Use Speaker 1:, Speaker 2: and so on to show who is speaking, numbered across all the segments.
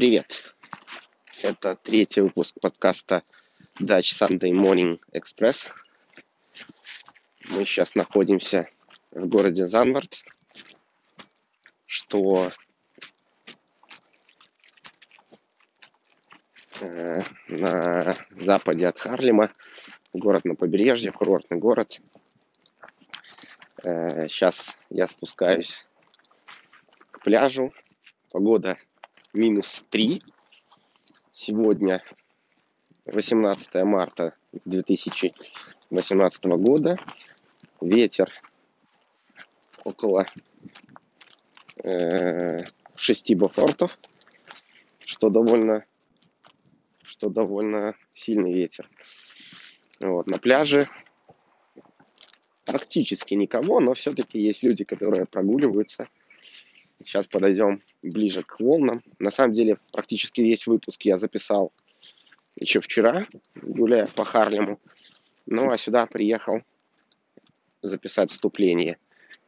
Speaker 1: Привет! Это третий выпуск подкаста Dutch Sunday Morning Express. Мы сейчас находимся в городе Занвард, что э, на западе от Харлема, город на побережье, курортный город. Э, сейчас я спускаюсь к пляжу. Погода минус 3. Сегодня 18 марта 2018 года. Ветер около э, 6 бофортов, что довольно, что довольно сильный ветер. Вот, на пляже практически никого, но все-таки есть люди, которые прогуливаются – Сейчас подойдем ближе к волнам. На самом деле, практически весь выпуск я записал еще вчера, гуляя по Харлему. Ну, а сюда приехал записать вступление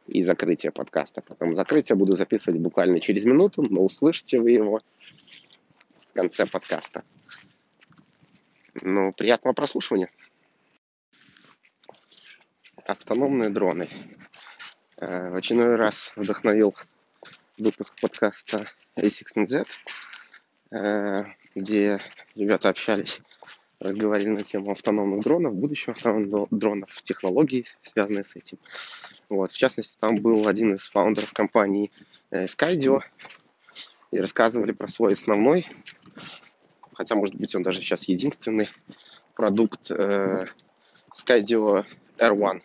Speaker 1: и закрытие подкаста. Потом закрытие буду записывать буквально через минуту, но услышите вы его в конце подкаста. Ну, приятного прослушивания. Автономные дроны. Э, в очередной раз вдохновил выпуск подкаста A16Z, э, где ребята общались, разговаривали на тему автономных дронов, будущего автономных дронов, технологий, связанные с этим. Вот, в частности, там был один из фаундеров компании э, Skydio, и рассказывали про свой основной, хотя, может быть, он даже сейчас единственный продукт э, Skydio R1.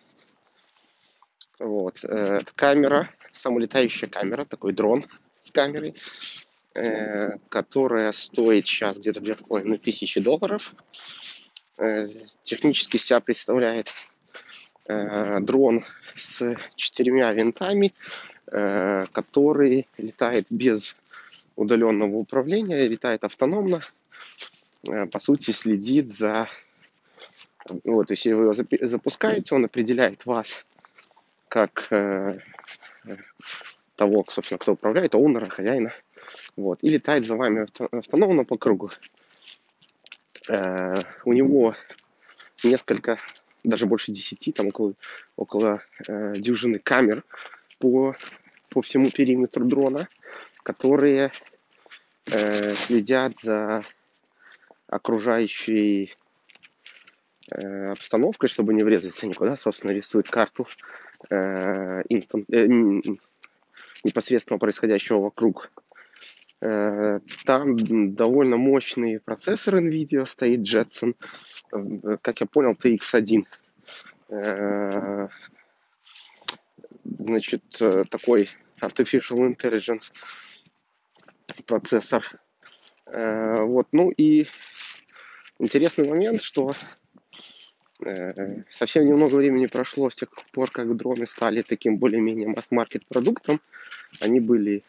Speaker 1: Вот, это камера самолетающая камера, такой дрон с камерой, э, которая стоит сейчас где-то 2,5 тысячи долларов. Э, технически себя представляет э, дрон с четырьмя винтами, э, который летает без удаленного управления, летает автономно, э, по сути следит за... Вот, если вы его запускаете, он определяет вас как э, того, собственно, кто управляет, оунера, хозяина. Вот. И летает за вами автономно по кругу. Э, у него несколько, даже больше десяти, там около, около э, дюжины камер по, по всему периметру дрона, которые э, следят за окружающей обстановкой, чтобы не врезаться никуда. Собственно, рисует карту э, э, непосредственно происходящего вокруг. Э, там довольно мощный процессор NVIDIA стоит, Jetson, э, как я понял, TX1. Э, значит, э, такой Artificial Intelligence процессор. Э, вот, ну и интересный момент, что совсем немного времени прошло с тех пор, как дроны стали таким более-менее масс-маркет продуктом. Они были,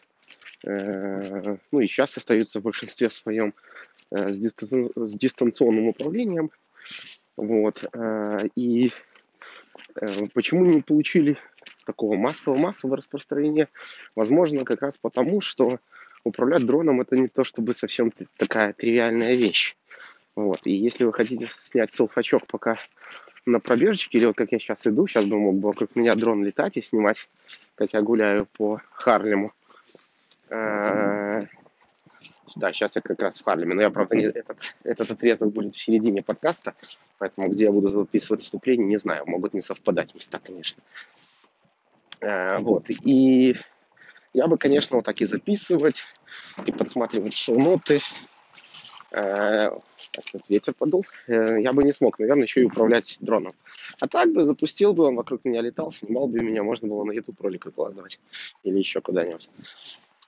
Speaker 1: э, ну и сейчас остаются в большинстве своем э, с, дистанционным управлением. Вот. И почему не получили такого массового, массового распространения? Возможно, как раз потому, что управлять дроном это не то чтобы совсем такая тривиальная вещь. Вот. И если вы хотите снять селфачок пока на пробежечке, или вот как я сейчас иду, сейчас бы мог бы вокруг меня дрон летать и снимать, как я гуляю по Харлему. Э, да, сейчас я как раз в Харлеме, но я, правда, не, этот, этот отрезок будет в середине подкаста, поэтому где я буду записывать вступление, не знаю, могут не совпадать места, конечно. Э, вот, и я бы, конечно, вот так и записывать, и подсматривать шоу-ноты, Э, так, вот ветер подул, э, я бы не смог, наверное, еще и управлять дроном. А так бы запустил бы, он вокруг меня летал, снимал бы меня, можно было на YouTube ролик выкладывать или еще куда-нибудь.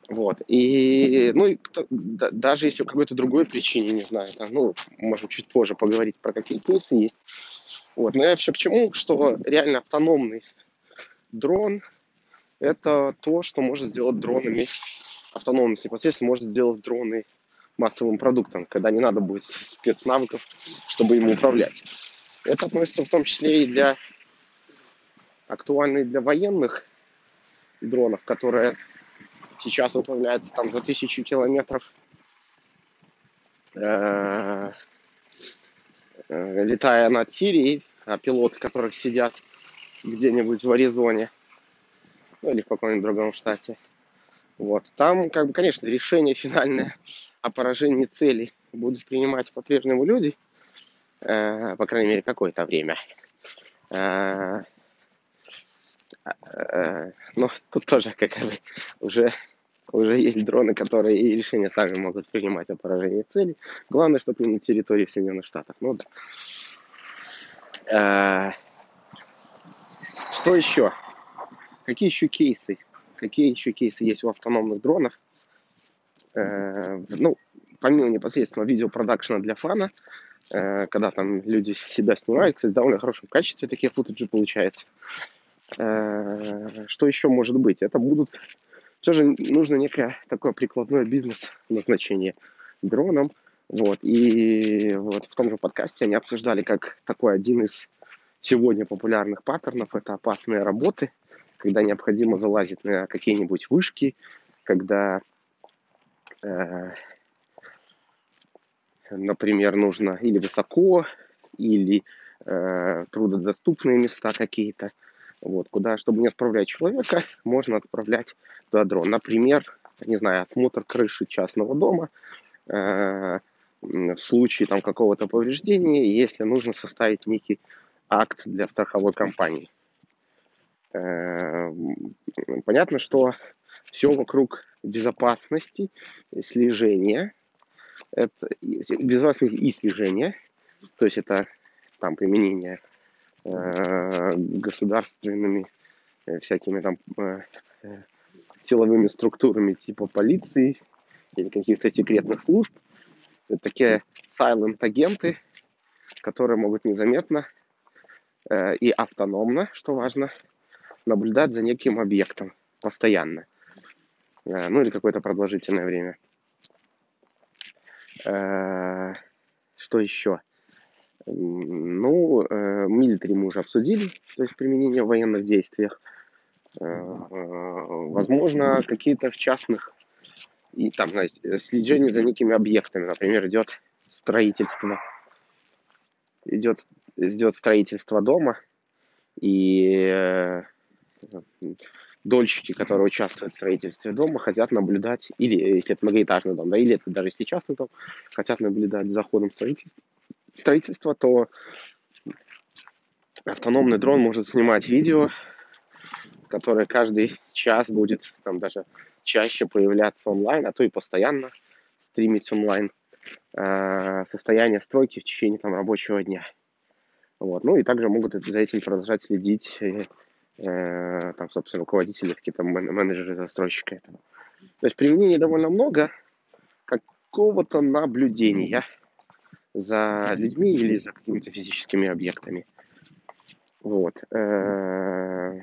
Speaker 1: Вот. И, ну, и кто, да, даже если по какой-то другой причине, не знаю, там, ну, можем чуть позже поговорить про какие плюсы есть. Вот. Но я все к чему, что реально автономный дрон – это то, что может сделать дронами, автономность непосредственно может сделать дроны массовым продуктом, когда не надо будет спецнавыков, чтобы им управлять. Это относится в том числе и для актуальных для военных дронов, которые сейчас управляются там за тысячу километров э, э, летая над Сирией, а пилоты, которых сидят где-нибудь в Аризоне, ну или в каком-нибудь другом штате. Вот. Там, как бы, конечно, решение финальное о поражении целей будут принимать по-прежнему люди, э, по крайней мере, какое-то время. Э, э, но тут тоже, как бы, уже, уже есть дроны, которые и решения сами могут принимать о поражении целей. Главное, чтобы не на территории Соединенных Штатов. Ну да. Э, что еще? Какие еще кейсы? Какие еще кейсы есть у автономных дронов? Э, ну, помимо непосредственно видеопродакшена для фана, э, когда там люди себя снимают, кстати, в довольно хорошем качестве такие футажи получается. Э, что еще может быть? Это будут... Все же нужно некое такое прикладное бизнес назначение дроном. Вот. И вот в том же подкасте они обсуждали, как такой один из сегодня популярных паттернов это опасные работы, когда необходимо залазить на какие-нибудь вышки, когда например, нужно или высоко, или э, трудодоступные места какие-то, вот, куда, чтобы не отправлять человека, можно отправлять туда дрон. Например, не знаю, осмотр крыши частного дома, э, в случае там какого-то повреждения, если нужно составить некий акт для страховой компании. Э, понятно, что все вокруг безопасности, слежения, это безопасность и слежение, то есть это там применение э, государственными э, всякими там э, э, силовыми структурами типа полиции или каких-то секретных служб. Это такие silent агенты, которые могут незаметно э, и автономно, что важно, наблюдать за неким объектом постоянно. Э, ну или какое-то продолжительное время. Э, что еще? Ну, э, милитари мы уже обсудили, то есть применение в военных действиях. Возможно, какие-то в частных, и там, знаете, следжение за некими объектами. Например, идет строительство, идет, идет строительство дома, и дольщики, которые участвуют в строительстве дома, хотят наблюдать, или если это многоэтажный дом, да, или это даже частный дом, хотят наблюдать за ходом строительства, строительства, то автономный дрон может снимать видео, которое каждый час будет там даже чаще появляться онлайн, а то и постоянно стримить онлайн э, состояние стройки в течение там рабочего дня. Вот. Ну и также могут за этим продолжать следить Э, там, собственно, руководители, какие-то менеджеры, застройщика этого. То есть применений довольно много какого-то наблюдения за людьми или за какими-то физическими объектами. Вот. Э,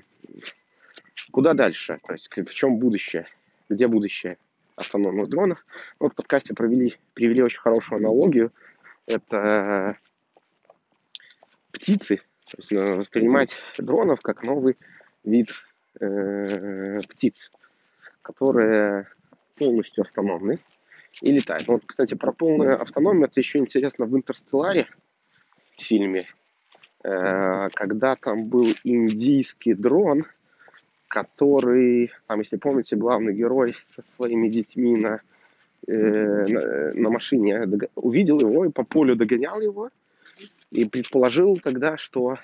Speaker 1: куда дальше? То есть в чем будущее? Где будущее автономных дронов? Вот в подкасте провели, привели очень хорошую аналогию. Это птицы, то есть э, воспринимать дронов как новый вид э, птиц, которые полностью автономны и летают. Вот, кстати, про полную автономию это еще интересно в «Интерстелларе» фильме, э, когда там был индийский дрон, который, там, если помните, главный герой со своими детьми на, э, на, на машине увидел его и по полю догонял его, и предположил тогда, что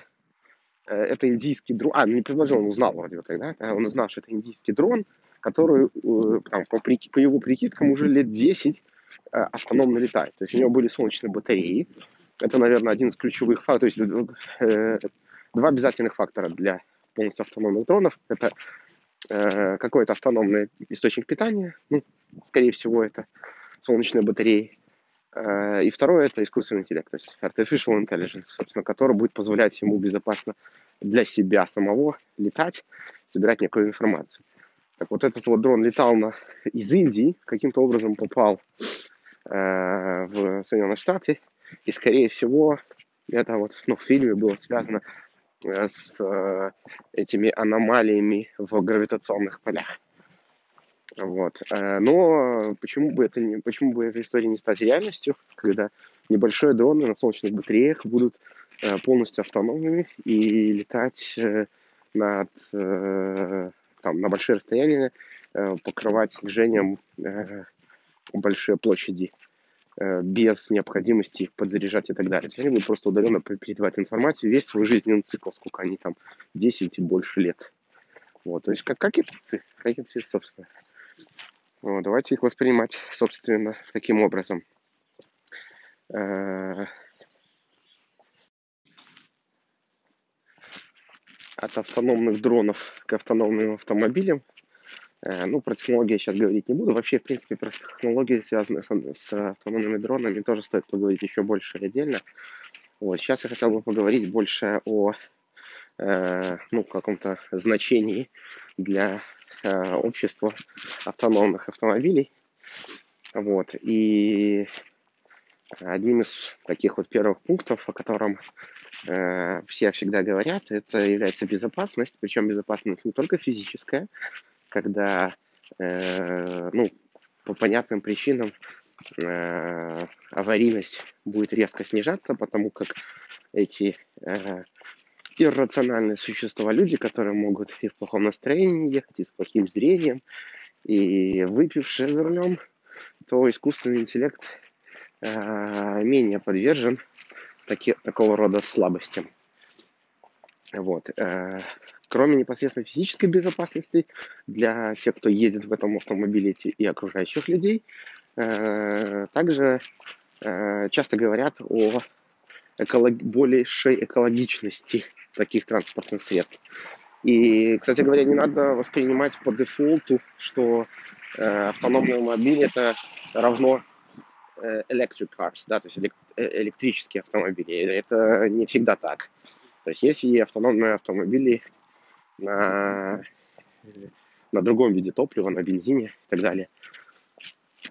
Speaker 1: э, это индийский дрон. А, не предположил, он узнал вроде бы тогда. Он узнал, что это индийский дрон, который э, там, по, по его прикидкам уже лет 10 э, автономно летает. То есть у него были солнечные батареи. Это, наверное, один из ключевых факторов. То есть два обязательных фактора для полностью автономных дронов. Это какой-то автономный источник питания. Ну, скорее всего, это солнечные батареи. Э, и второе это искусственный интеллект, то есть artificial intelligence, собственно, который будет позволять ему безопасно для себя самого летать, собирать некую информацию. Так вот этот вот дрон летал на, из Индии, каким-то образом попал э, в Соединенные Штаты, и скорее всего это вот ну, в фильме было связано э, с э, этими аномалиями в гравитационных полях. Вот. Э, но почему бы, это не, почему бы эта история не стать реальностью, когда небольшие дроны на солнечных батареях будут э, полностью автономными и летать э, над, там, на большие расстояния, покрывать движением большие площади без необходимости их подзаряжать и так далее. Они будут просто удаленно передавать информацию весь свой жизненный цикл, сколько они там, 10 и больше лет. Вот, то есть как, как и птицы, как и птицы, собственно. Вот, давайте их воспринимать, собственно, таким образом. Э, от автономных дронов к автономным автомобилям. Э, ну, про технологии я сейчас говорить не буду. Вообще, в принципе, про технологии, связанные с, автономными дронами, тоже стоит поговорить еще больше отдельно. Вот, сейчас я хотел бы поговорить больше о э, ну, каком-то значении для э, общества автономных автомобилей. Вот. И одним из таких вот первых пунктов, о котором э, все всегда говорят, это является безопасность, причем безопасность не только физическая, когда, э, ну, по понятным причинам э, аварийность будет резко снижаться, потому как эти э, иррациональные существа, люди, которые могут и в плохом настроении ехать, и с плохим зрением, и выпившие за рулем, то искусственный интеллект э, менее подвержен таки, такого рода слабостям. Вот. Э, кроме непосредственно физической безопасности для тех, кто едет в этом автомобиле и окружающих людей, э, также э, часто говорят о эколог... большей экологичности таких транспортных средств. И, кстати говоря, не надо воспринимать по дефолту, что э, автономный мобиль это равно э, electric cars, да, то есть э, электрические автомобили. Это не всегда так. То есть есть и автономные автомобили на, на другом виде топлива, на бензине и так далее,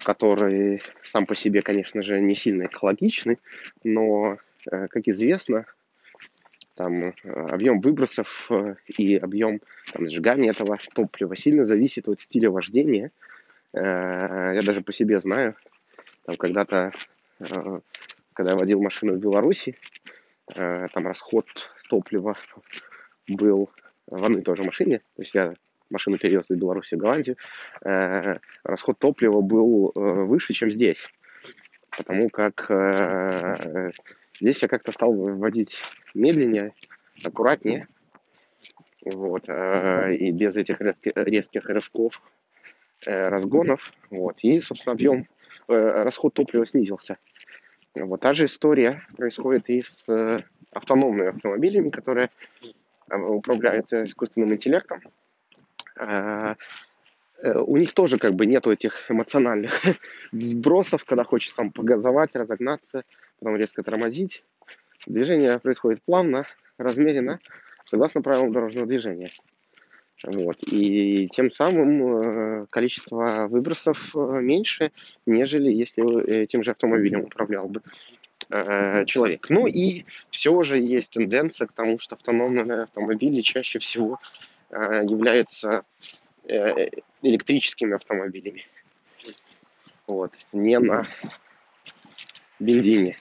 Speaker 1: которые сам по себе, конечно же, не сильно экологичны, но, э, как известно, там э, объем выбросов э, и объем там, сжигания этого топлива сильно зависит от стиля вождения. Э, я даже по себе знаю, там когда-то, когда я водил машину в Беларуси, там расход топлива был в одной и той же машине, то есть я машину перевез из Беларуси в Голландию, расход топлива был выше, чем здесь, потому как Здесь я как-то стал водить медленнее, аккуратнее, вот, э, и без этих резких, резких рывков, э, разгонов, вот, и, собственно, объем, э, расход топлива снизился. Вот та же история происходит и с автономными автомобилями, которые управляются искусственным интеллектом. У них тоже как бы нету этих эмоциональных сбросов, когда хочешь сам погазовать, разогнаться, потом резко тормозить. Движение происходит плавно, размеренно, согласно правилам дорожного движения. Вот. И тем самым э, количество выбросов э, меньше, нежели если этим же автомобилем управлял бы э, человек. Ну и все же есть тенденция к тому, что автономные автомобили чаще всего являются электрическими автомобилями. Вот. Не на бензине.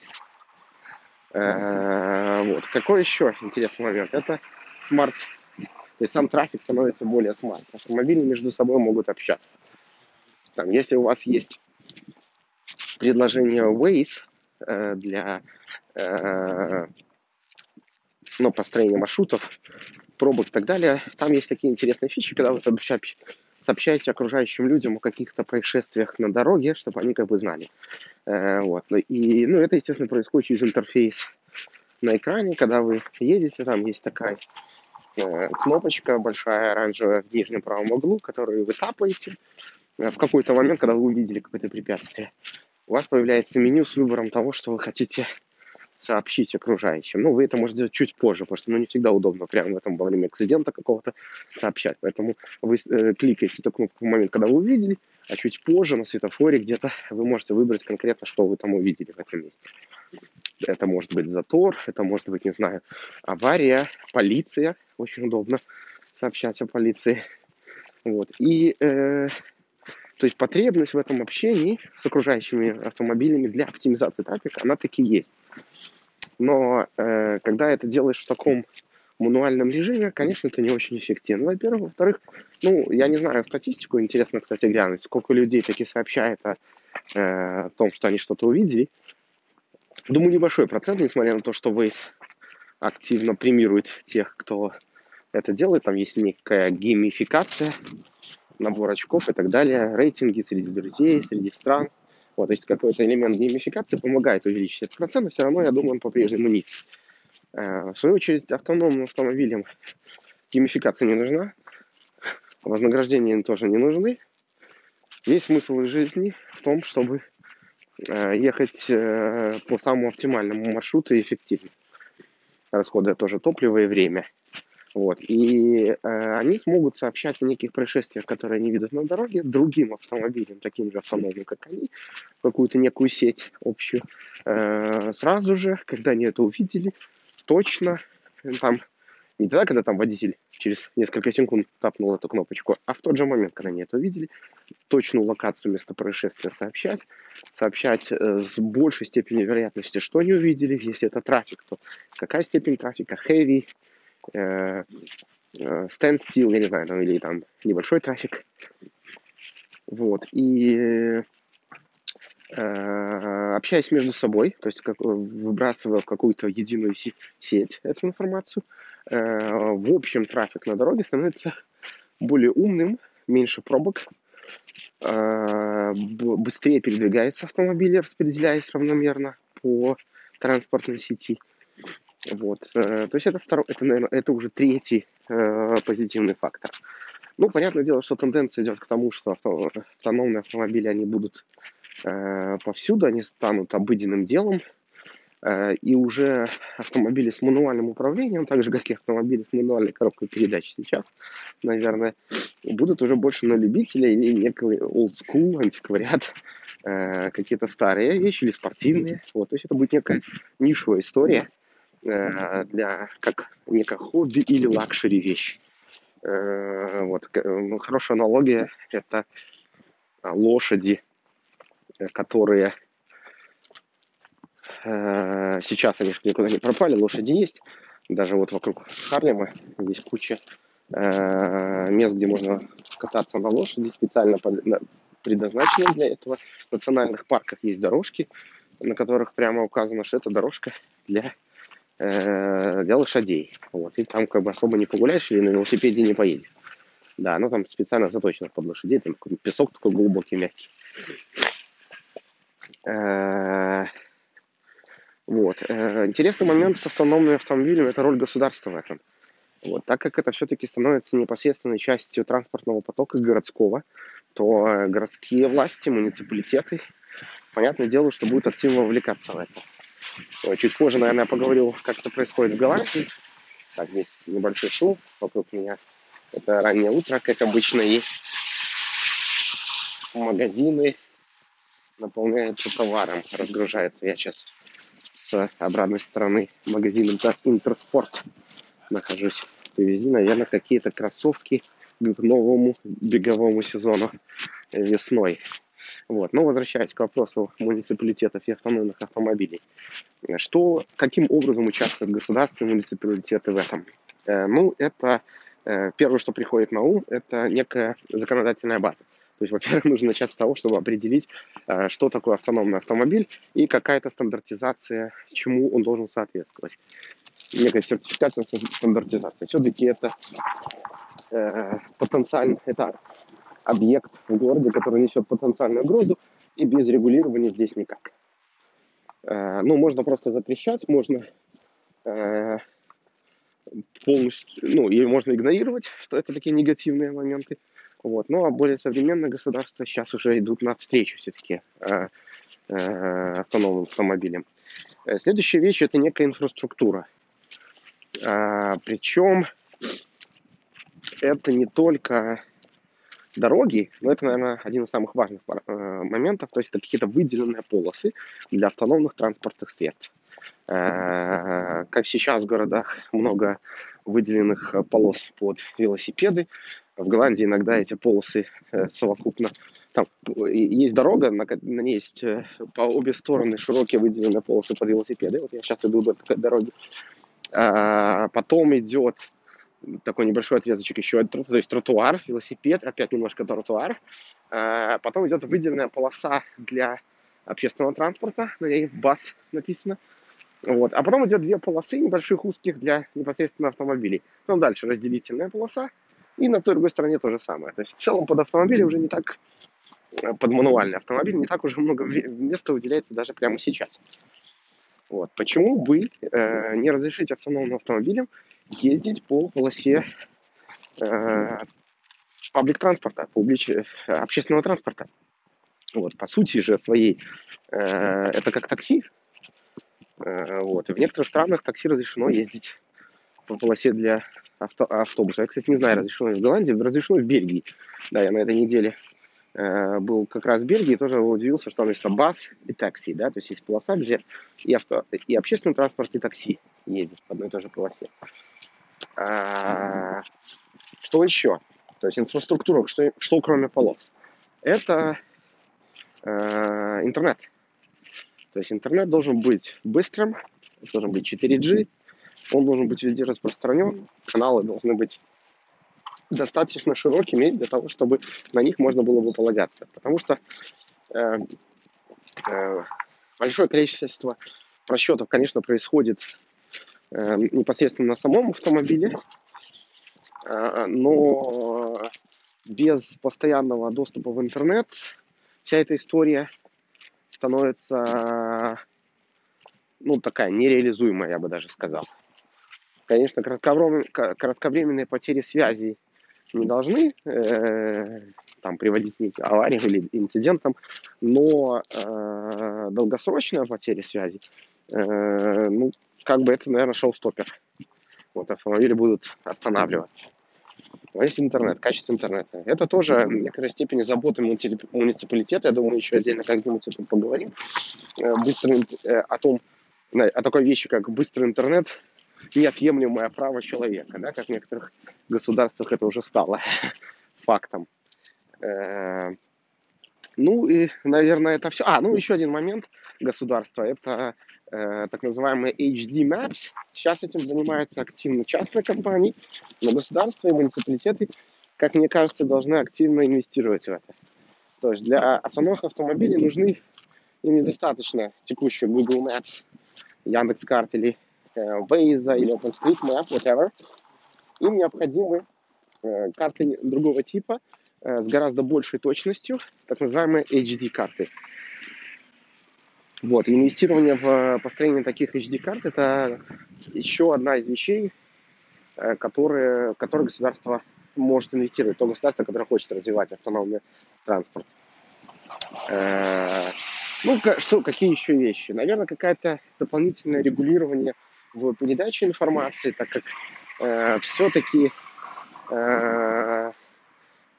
Speaker 1: Э, вот. Какой еще интересный момент? Это smart. То есть сам трафик становится более smart. Автомобили между собой могут общаться. Там, если у вас есть приложение Waze э, для э, ну, построения маршрутов, пробок и так далее, там есть такие интересные фичи, когда вы сообщаете окружающим людям о каких-то происшествиях на дороге, чтобы они как бы знали. Э, вот. Ну и, ну, это, естественно, происходит через интерфейс на экране, когда вы едете, там есть такая э, кнопочка большая оранжевая в нижнем правом углу, которую вы тапаете. Э, в какой-то момент, когда вы увидели какое-то препятствие, у вас появляется меню с выбором того, что вы хотите сообщить окружающим. Ну, вы это можете сделать чуть позже, потому что ну, не всегда удобно прямо в этом во время акцидента какого-то сообщать. Поэтому вы э, кликаете эту кнопку в момент, когда вы увидели, а чуть позже на светофоре где-то вы можете выбрать конкретно, что вы там увидели в этом месте. Это может быть затор, это может быть, не знаю, авария, полиция. Очень удобно сообщать о полиции. Вот. И э, То есть потребность в этом общении с окружающими автомобилями для оптимизации трафика, она таки есть. Но э, когда это делаешь в таком мануальном режиме, конечно, это не очень эффективно. Во-первых. Во-вторых, ну, я не знаю статистику, интересно, кстати, глянуть, сколько людей таки сообщает о, э, о том, что они что-то увидели. Думаю, небольшой процент, несмотря на то, что Waze активно премирует тех, кто это делает. Там есть некая геймификация, набор очков и так далее, рейтинги среди друзей, среди стран. Вот, то есть какой-то элемент геймификации помогает увеличить этот процент, но все равно, я думаю, он по-прежнему низкий. Э, в свою очередь, автономным автомобилям геймификация не нужна, вознаграждения им тоже не нужны. Весь смысл их жизни в том, чтобы э, ехать э, по самому оптимальному маршруту и эффективно, расходуя тоже топливо и время. Вот. И э, они смогут сообщать о неких происшествиях, которые они видят на дороге, другим автомобилям, таким же автомобилям, как они, какую-то некую сеть общую. Э, сразу же, когда они это увидели, точно, там, не тогда, когда там водитель через несколько секунд тапнул эту кнопочку, а в тот же момент, когда они это увидели, точную локацию места происшествия сообщать, сообщать э, с большей степенью вероятности, что они увидели, если это трафик, то какая степень трафика, heavy, э, э, standstill, я не знаю, там, или там небольшой трафик. Вот. И э, общаясь между собой, то есть как, выбрасывая в какую-то единую сеть эту информацию, э, в общем трафик на дороге становится более умным, меньше пробок, э, быстрее передвигается автомобиль, распределяясь равномерно по транспортной сети. Вот. Э, то есть это, второй, это, наверное, это уже третий э, позитивный фактор. Ну, понятное дело, что тенденция идет к тому, что авто, автономные автомобили, они будут э, повсюду, они станут обыденным делом, э, и уже автомобили с мануальным управлением, так же, как и автомобили с мануальной коробкой передач сейчас, наверное, будут уже больше на любителя или некий old school, антиквариат, э, какие-то старые вещи или спортивные. Вот, то есть это будет некая нишевая история, для как некое хобби или luxury вещь. Э, вот. Ну, хорошая аналогия – это лошади, которые э, сейчас они никуда не пропали, лошади есть. Даже вот вокруг Харлема есть куча мест, где можно кататься на лошади, специально предназначенные для этого. В национальных парках есть дорожки, на которых прямо указано, что это дорожка для э, для лошадей. Вот. И там как бы особо не погуляешь или на велосипеде не поедешь. Да, ну там специально заточено под лошадей, там песок такой глубокий, мягкий. Э, вот. Э, интересный момент с автономными автомобилями – это роль государства в этом. Вот. Так как это все-таки становится непосредственной частью транспортного потока городского, то э, городские власти, муниципалитеты, понятное дело, что будут активно вовлекаться в это. Чуть позже, наверное, поговорю, как это происходит в Голландии. Так, здесь небольшой шум вокруг меня. Это раннее утро, как обычно, и магазины наполняются товаром, разгружаются. Я сейчас с обратной стороны магазина Интерспорт нахожусь. Привези, наверное, какие-то кроссовки к новому беговому сезону весной. Вот. Но возвращаясь к вопросу муниципалитетов и автономных автомобилей. Что, каким образом участвуют государства и муниципалитеты в этом? Э, ну, это э, первое, что приходит на ум, это некая законодательная база. То есть, во-первых, нужно начать с того, чтобы определить, э, что такое автономный автомобиль и какая-то стандартизация, чему он должен соответствовать. Некая сертификация, стандартизация. Все-таки это э, потенциально, это объект в городе, который несет потенциальную угрозу, и без регулирования здесь никак. Э, ну, можно просто запрещать, можно э, полностью, ну, или можно игнорировать, что это такие негативные моменты. Вот. Ну, а более современные государства сейчас уже идут навстречу все-таки э, автономным автомобилям. Следующая вещь – это некая инфраструктура. Причем это не только дороги, но это, наверное, один из самых важных э, моментов, то есть это какие-то выделенные полосы для автономных транспортных средств. Э, как сейчас в городах много выделенных полос под велосипеды, в Голландии иногда эти полосы э, совокупно там есть дорога, на, на ней есть э, по обе стороны широкие выделенные полосы под велосипеды. Вот я сейчас иду до такой дороги. А, потом идет такой небольшой отрезочек еще, то есть тротуар, велосипед, опять немножко тротуар. А, потом идет выделенная полоса для общественного транспорта, на ней БАС написано. Вот. А потом идет две полосы небольших узких для непосредственно автомобилей. Потом дальше разделительная полоса, и на той другой стороне то же самое. То есть в целом под автомобиль уже не так, э, под мануальный автомобиль не так уже много места выделяется даже прямо сейчас. Вот. Почему бы э, не разрешить автономным автомобилям ездить по полосе э, транспорта, публич... Общественного транспорта? Вот, по сути же своей, э, это как такси. Э, вот. И в некоторых странах такси разрешено ездить по полосе для авто, автобуса. Я, кстати, не знаю, разрешено в Голландии, разрешено в Бельгии. Да, я на этой неделе э, был как раз в Бельгии, тоже удивился, что там есть бас и такси, да, то есть есть полоса, где и, авто, и общественный транспорт, и такси ездят по одной и той же полосе. А, что еще? То есть инфраструктура, что, что кроме полос? Это э, интернет. То есть интернет должен быть быстрым, должен быть 4G, он должен быть везде распространен, каналы должны быть достаточно широкими для того, чтобы на них можно было бы полагаться. Потому что э, э, большое количество просчетов, конечно, происходит непосредственно на самом автомобиле, э, но без постоянного доступа в интернет вся эта история становится ну, такая нереализуемая, я бы даже сказал. Конечно, кратковременные потери связи не должны э, там, приводить к авариям или инцидентам, но э, долгосрочная потеря связи, э, ну, как бы это, наверное, шоу-стоппер. Вот автомобили будут останавливаться. Но есть интернет, качество интернета. Это тоже в некоторой степени забота муниципалитета. Я думаю, еще отдельно как-нибудь это поговорим. Э, быстрый, э, о том, о такой вещи, как быстрый интернет неотъемлемое право человека, да, как в некоторых государствах это уже стало фактом. Э, ну и, наверное, это все. А, ну еще один момент государства, это э, так называемые HD Maps. Сейчас этим занимаются активно частные компании, но государство и муниципалитеты, как мне кажется, должны активно инвестировать в это. То есть для автономных автомобилей нужны им недостаточно текущие Google Maps, Яндекс.Карт или Э, Waze или OpenStreetMap, whatever, им необходимы э, карты другого типа э, с гораздо большей точностью, так называемые HD-карты. Вот, инвестирование в построение таких HD-карт – это еще одна из вещей, которые, в которые государство может инвестировать, то государство, которое хочет развивать автономный транспорт. Ну, что, какие еще вещи? Наверное, какое-то дополнительное регулирование в передаче информации, так как э, все-таки э,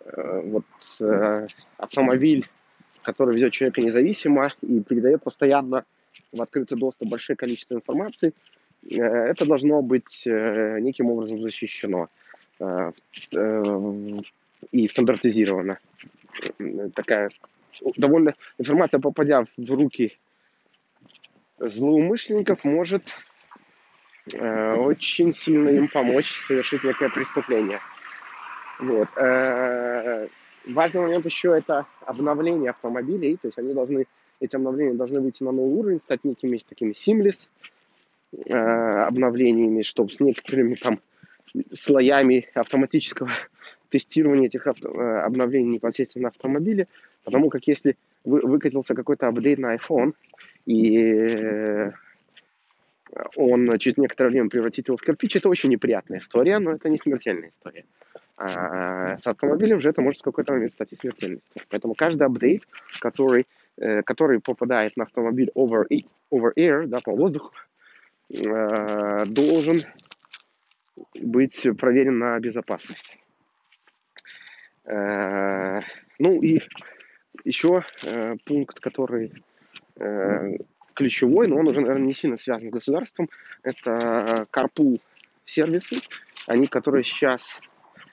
Speaker 1: э, вот э, автомобиль, который ведет человека независимо и передает постоянно в открытый доступ большое количество информации, э, это должно быть э, неким образом защищено э, и стандартизировано. Такая довольно информация, попадя в руки злоумышленников, может очень сильно им помочь совершить некое преступление. Вот. Э, важный момент еще это обновление автомобилей, то есть они должны, эти обновления должны выйти на новый уровень, стать некими такими seamless э, обновлениями, чтобы с некоторыми там слоями автоматического тестирования этих авто, обновлений непосредственно на автомобиле, потому как если вы, выкатился какой-то апдейт на iPhone, и он через некоторое время превратит его в кирпич, это очень неприятная история, но это не смертельная история. А с автомобилем же это может в какой-то момент стать и смертельной историей. Поэтому каждый апдейт, который, э, который попадает на автомобиль over, over air, да, по воздуху, э, должен быть проверен на безопасность. Э, ну и еще пункт, который ключевой, но он уже, наверное, не сильно связан с государством. Это carpool сервисы, они, которые сейчас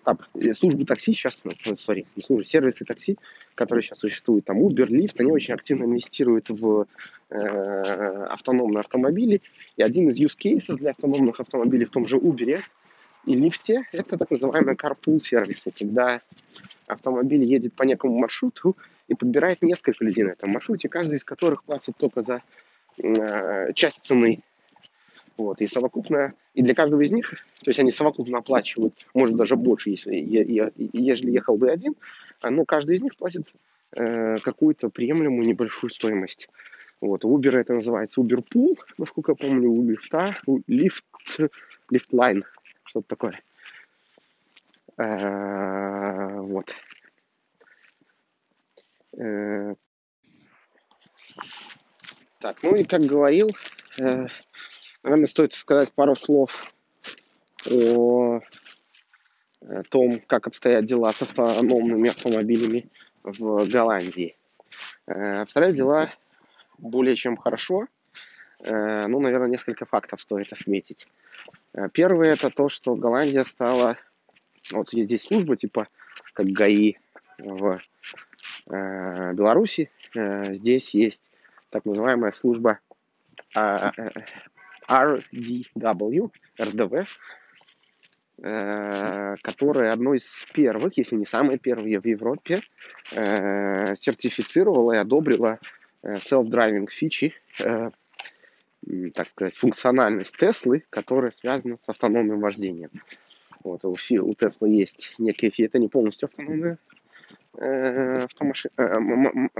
Speaker 1: там, службы такси сейчас, ну, службы, сервисы такси, которые сейчас существуют, там Uber, Lyft, они очень активно инвестируют в э, автономные автомобили. И один из use cases для автономных автомобилей в том же Uber и лифте это так называемые carpool сервисы, когда автомобиль едет по некому маршруту и подбирает несколько людей на этом маршруте, каждый из которых платит только за э, часть цены. Вот, и совокупно, и для каждого из них, то есть они совокупно оплачивают, может даже больше, если, если ехал бы один, а, но каждый из них платит э, какую-то приемлемую небольшую стоимость. Вот, у Uber это называется Uber Pool, насколько я помню, у лифта, у лифт, лифтлайн, что-то такое. Э, вот. Э, так, ну и как говорил, э, наверное, стоит сказать пару слов о том, как обстоят дела с автономными автомобилями в Голландии. Обстоят дела более чем хорошо. Ну, наверное, несколько фактов стоит отметить. Первое это то, что Голландия стала вот есть здесь служба, типа как ГАИ в э, Беларуси. Э, здесь есть так называемая служба э, RDW, RDW, э, которая одной из первых, если не самой первой в Европе, э, сертифицировала и одобрила э, self-driving фичи, так сказать, функциональность Теслы, которая связана с автономным вождением. Вот, у, у Tesla есть некие это не полностью автономный э, автомаши,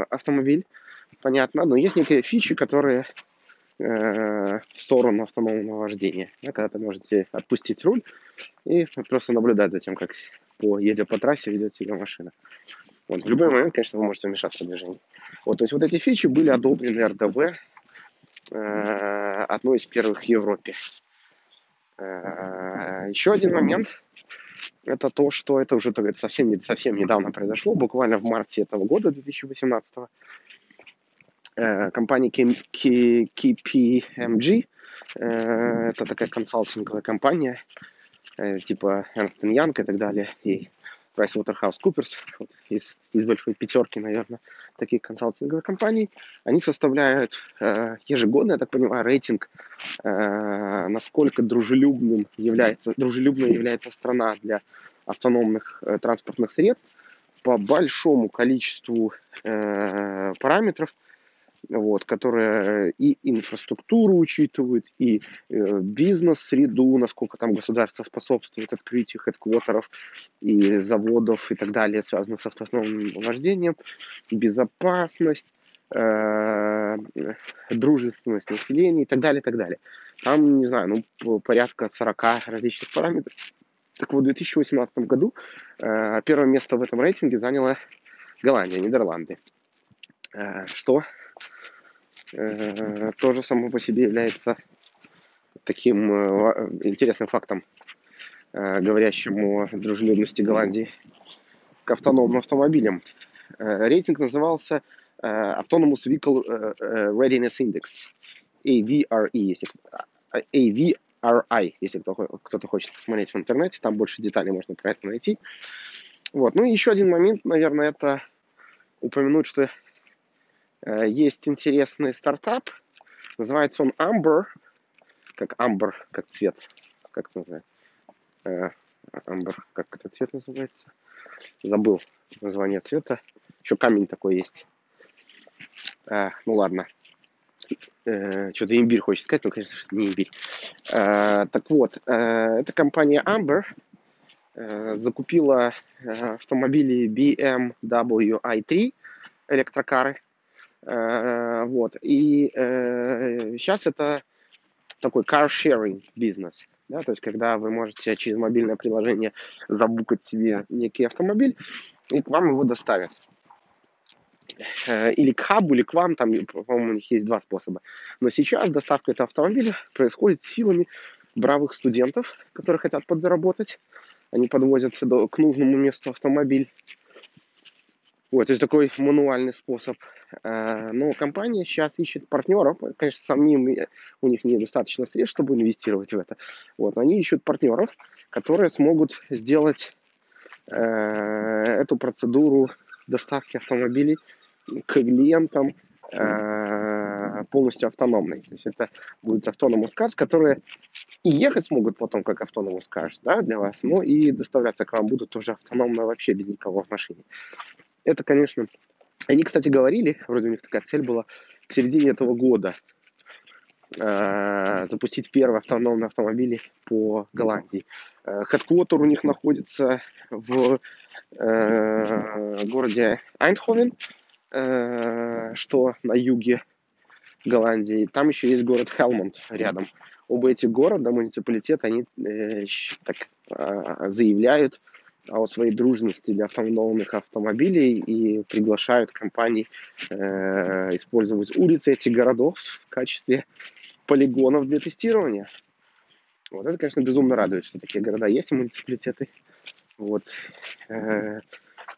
Speaker 1: автомобиль, понятно, но есть некие фичи, которые в сторону автономного вождения. Да, когда вы можете отпустить руль и просто наблюдать за тем, как по, едя по трассе ведет себя машина. Вот, в любой момент, конечно, вы можете вмешаться в движение. Вот, то есть вот эти фичи были одобрены РДВ э, одной из первых в Европе. Э, Еще один момент это то, что это уже это совсем, совсем недавно произошло, буквально в марте этого года, 2018 э, компания KPMG, э, это такая консалтинговая компания, типа Ernst Young и так далее, и PricewaterhouseCoopers, вот, из, из большой пятерки, наверное, таких консалтинговых компаний, они составляют э, ежегодно, я так понимаю, рейтинг, э, насколько дружелюбным является, дружелюбной является страна для автономных э, транспортных средств по большому количеству э, параметров, вот, которая и инфраструктуру учитывает, и э, бизнес-среду, насколько там государство способствует открытию хедквотеров и заводов и так далее, связано с автономным вождением, безопасность, э, дружественность населения и так далее, и так далее. Там, не знаю, ну, порядка 40 различных параметров. Так вот, в 2018 году э, первое место в этом рейтинге заняла Голландия, Нидерланды. Э, что Э, тоже само по себе является таким э, интересным фактом, э, говорящим о дружелюбности Голландии к автономным автомобилям. Рейтинг назывался Autonomous Vehicle Readiness Index, AVRE, если, AVRI, если кто-то хочет посмотреть в интернете, там больше деталей можно про это найти. Вот. Ну и еще один момент, наверное, это упомянуть, что Э, есть интересный стартап, называется он Amber, как Amber, как цвет, как это называется? Э, Amber, как этот цвет называется? Забыл название цвета. Еще камень такой есть. А, ну ладно. Что-то имбирь хочется сказать, но, конечно, не имбирь. Так вот, эта компания Amber закупила автомобили BMW i3 электрокары Э, вот. И сейчас э, это такой car-sharing бизнес. Да, то есть, когда вы можете через мобильное приложение забукать себе некий автомобиль, и к вам его доставят. Э, или к хабу, или к вам, там, по-моему, у них есть два способа. Но сейчас доставка этого автомобиля происходит силами бравых студентов, которые хотят подзаработать. Они подвозят к нужному месту автомобиль вот, то есть такой мануальный способ. Э, но компания сейчас ищет партнеров. Конечно, самим у них недостаточно средств, чтобы инвестировать в это. Вот, они ищут партнеров, которые смогут сделать эту процедуру доставки автомобилей к клиентам э, полностью автономной. То есть это будет автономный cars, которые и ехать смогут потом как автономный cars да, для вас, но и доставляться к вам будут тоже автономно вообще без никого в машине. Это, конечно, они, кстати, говорили, вроде у них такая цель была, к середине этого года э, запустить первые автономные автомобили по Голландии. Хедквотер у них находится в э, городе Айнховен, э, что на юге Голландии. Там еще есть город Хелмонд рядом. Оба эти города, муниципалитет, они э, так э, заявляют о своей дружности для автономных автомобилей и приглашают компании э, использовать улицы этих городов в качестве полигонов для тестирования. Вот это, конечно, безумно радует, что такие города есть, муниципалитеты. Вот. Э,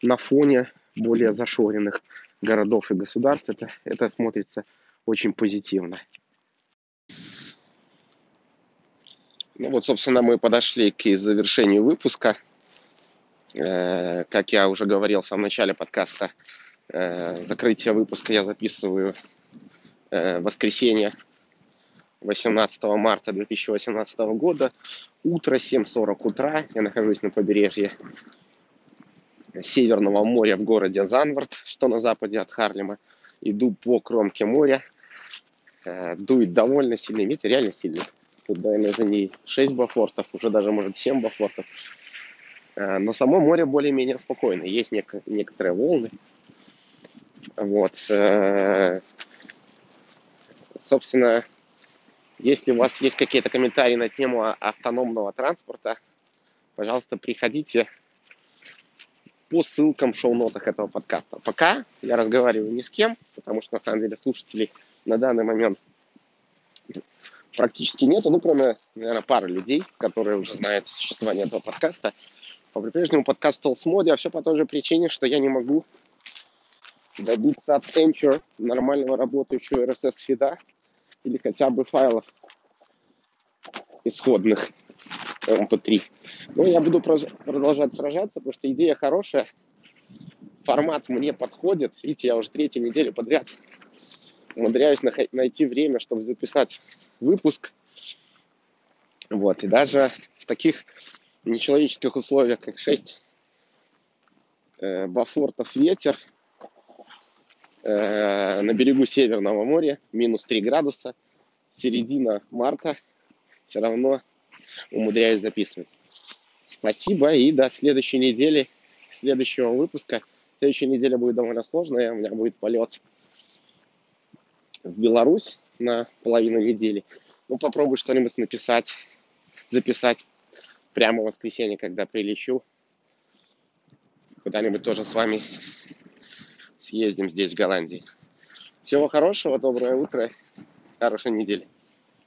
Speaker 1: на фоне более зашоренных городов и государств это, это смотрится очень позитивно. Ну вот, собственно, мы подошли к завершению выпуска. Э, как я уже говорил в самом начале подкаста, э, закрытие выпуска я записываю в воскресенье 18 марта 2018 года, утро, 7.40 утра, я нахожусь на побережье Северного моря в городе Занвард, что на западе от Харлема. Иду по кромке моря, э, дует довольно сильный ветер, реально сильный. Тут, наверное, уже не 6 бафортов, уже даже, может, 7 бафортов. Э, но само море более-менее спокойное. Есть нек- некоторые волны. Вот. Э, собственно, если у вас есть какие-то комментарии на тему автономного транспорта, пожалуйста, приходите по ссылкам в шоу-нотах этого подкаста. Пока я разговариваю ни с кем, потому что на самом деле слушателей на данный момент практически нету, ну, кроме, наверное, пары людей, которые уже знают существование этого подкаста. По-прежнему подкаст Mode, а все по той же причине, что я не могу добиться от Anchor нормального работающего RSS-фида или хотя бы файлов исходных MP3. Но я буду продолжать сражаться, потому что идея хорошая, формат мне подходит. Видите, я уже третью неделю подряд умудряюсь найти время, чтобы записать выпуск. Вот, и даже в таких нечеловеческих условиях, как 6 э, бафортов ветер, Э, на берегу Северного моря, минус 3 градуса, середина марта, все равно умудряюсь записывать. Спасибо и до следующей недели, следующего выпуска. Следующая неделя будет довольно сложная, у меня будет полет в Беларусь на половину недели. Ну, попробую что-нибудь написать, записать прямо в воскресенье, когда прилечу. Куда-нибудь тоже с вами съездим здесь, в Голландии. Всего хорошего, доброе утро, хорошей недели.